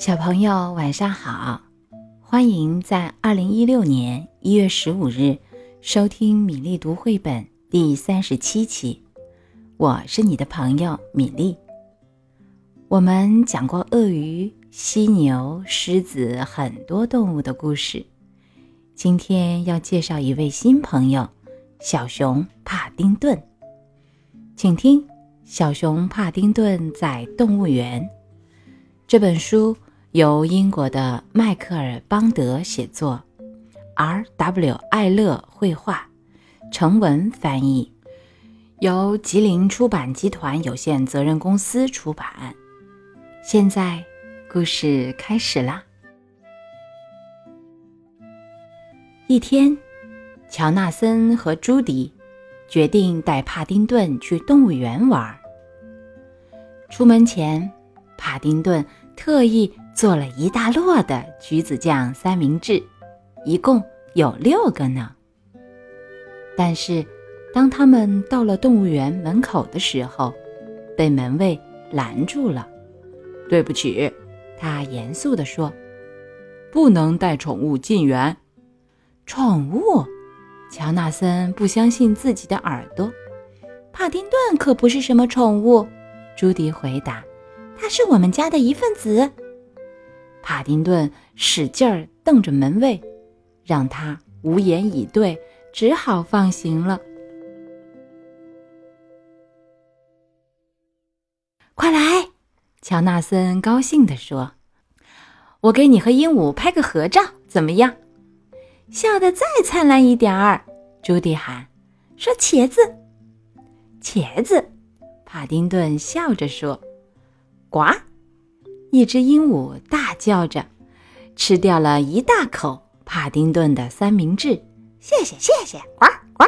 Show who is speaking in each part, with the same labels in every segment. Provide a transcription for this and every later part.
Speaker 1: 小朋友晚上好，欢迎在二零一六年一月十五日收听米粒读绘本第三十七期。我是你的朋友米粒。我们讲过鳄鱼、犀牛、狮子很多动物的故事，今天要介绍一位新朋友——小熊帕丁顿。请听《小熊帕丁顿在动物园》这本书。由英国的迈克尔·邦德写作，R.W. 艾勒绘画，成文翻译，由吉林出版集团有限责任公司出版。现在，故事开始啦。一天，乔纳森和朱迪决定带帕丁顿去动物园玩。出门前，帕丁顿特意。做了一大摞的橘子酱三明治，一共有六个呢。但是，当他们到了动物园门口的时候，被门卫拦住了。
Speaker 2: 对不起，
Speaker 1: 他严肃地说：“
Speaker 2: 不能带宠物进园。”
Speaker 1: 宠物？乔纳森不相信自己的耳朵。帕丁顿可不是什么宠物，朱迪回答：“他是我们家的一份子。”帕丁顿使劲儿瞪着门卫，让他无言以对，只好放行了。快来，乔纳森高兴地说：“我给你和鹦鹉拍个合照，怎么样？”笑得再灿烂一点儿，朱迪喊：“说茄子，茄子！”帕丁顿笑着说：“呱。”一只鹦鹉大叫着，吃掉了一大口帕丁顿的三明治。谢谢，谢谢，呱呱。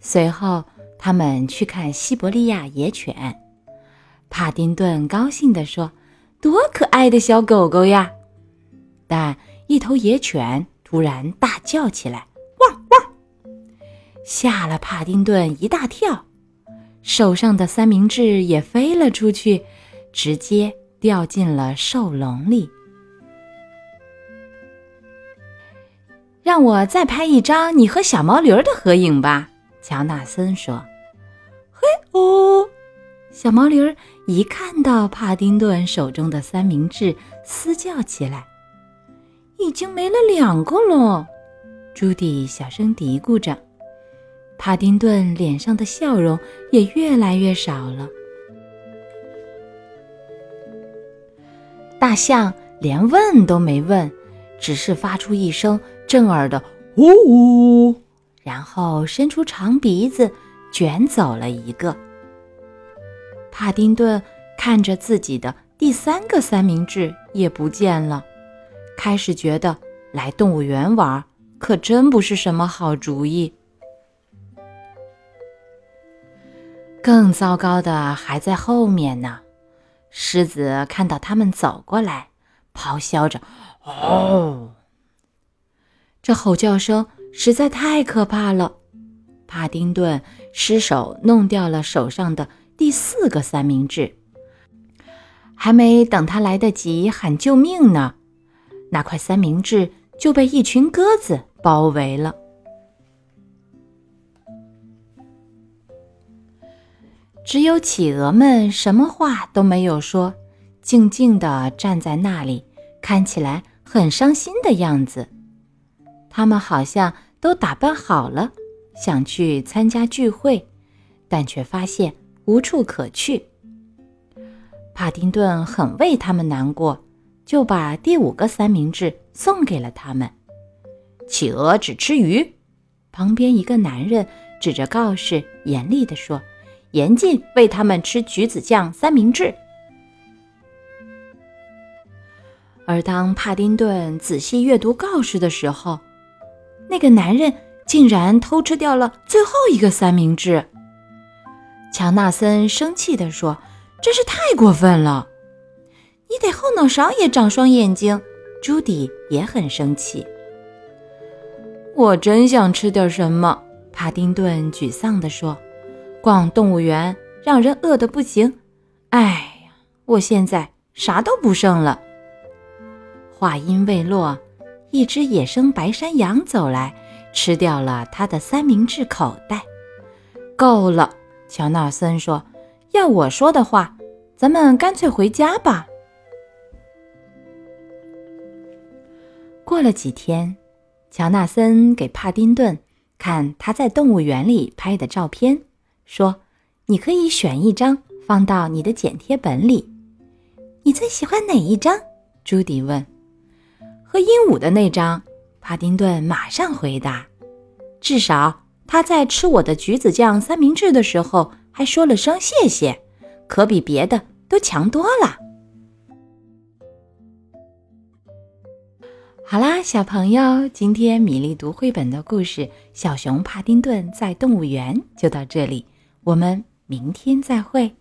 Speaker 1: 随后，他们去看西伯利亚野犬。帕丁顿高兴地说：“多可爱的小狗狗呀！”但一头野犬突然大叫起来：“汪汪！”吓了帕丁顿一大跳。手上的三明治也飞了出去，直接掉进了兽笼里。让我再拍一张你和小毛驴的合影吧，乔纳森说。嘿哦，小毛驴一看到帕丁顿手中的三明治，嘶叫起来。已经没了两个了，朱迪小声嘀咕着。帕丁顿脸上的笑容也越来越少了。大象连问都没问，只是发出一声震耳的“呜呜”，然后伸出长鼻子卷走了一个。帕丁顿看着自己的第三个三明治也不见了，开始觉得来动物园玩可真不是什么好主意。更糟糕的还在后面呢！狮子看到他们走过来，咆哮着：“哦！”这吼叫声实在太可怕了。帕丁顿失手弄掉了手上的第四个三明治，还没等他来得及喊救命呢，那块三明治就被一群鸽子包围了。只有企鹅们什么话都没有说，静静地站在那里，看起来很伤心的样子。他们好像都打扮好了，想去参加聚会，但却发现无处可去。帕丁顿很为他们难过，就把第五个三明治送给了他们。企鹅只吃鱼。旁边一个男人指着告示，严厉地说。严禁喂他们吃橘子酱三明治。而当帕丁顿仔细阅读告示的时候，那个男人竟然偷吃掉了最后一个三明治。乔纳森生气地说：“真是太过分了！你得后脑勺也长双眼睛。”朱迪也很生气。我真想吃点什么，帕丁顿沮丧地说。逛动物园让人饿得不行，哎呀，我现在啥都不剩了。话音未落，一只野生白山羊走来，吃掉了他的三明治口袋。够了，乔纳森说：“要我说的话，咱们干脆回家吧。”过了几天，乔纳森给帕丁顿看他在动物园里拍的照片，说：“你可以选一张放到你的剪贴本里。”你最喜欢哪一张？朱迪问。和鹦鹉的那张，帕丁顿马上回答。至少他在吃我的橘子酱三明治的时候还说了声谢谢，可比别的都强多了。好啦，小朋友，今天米粒读绘本的故事《小熊帕丁顿在动物园》就到这里，我们明天再会。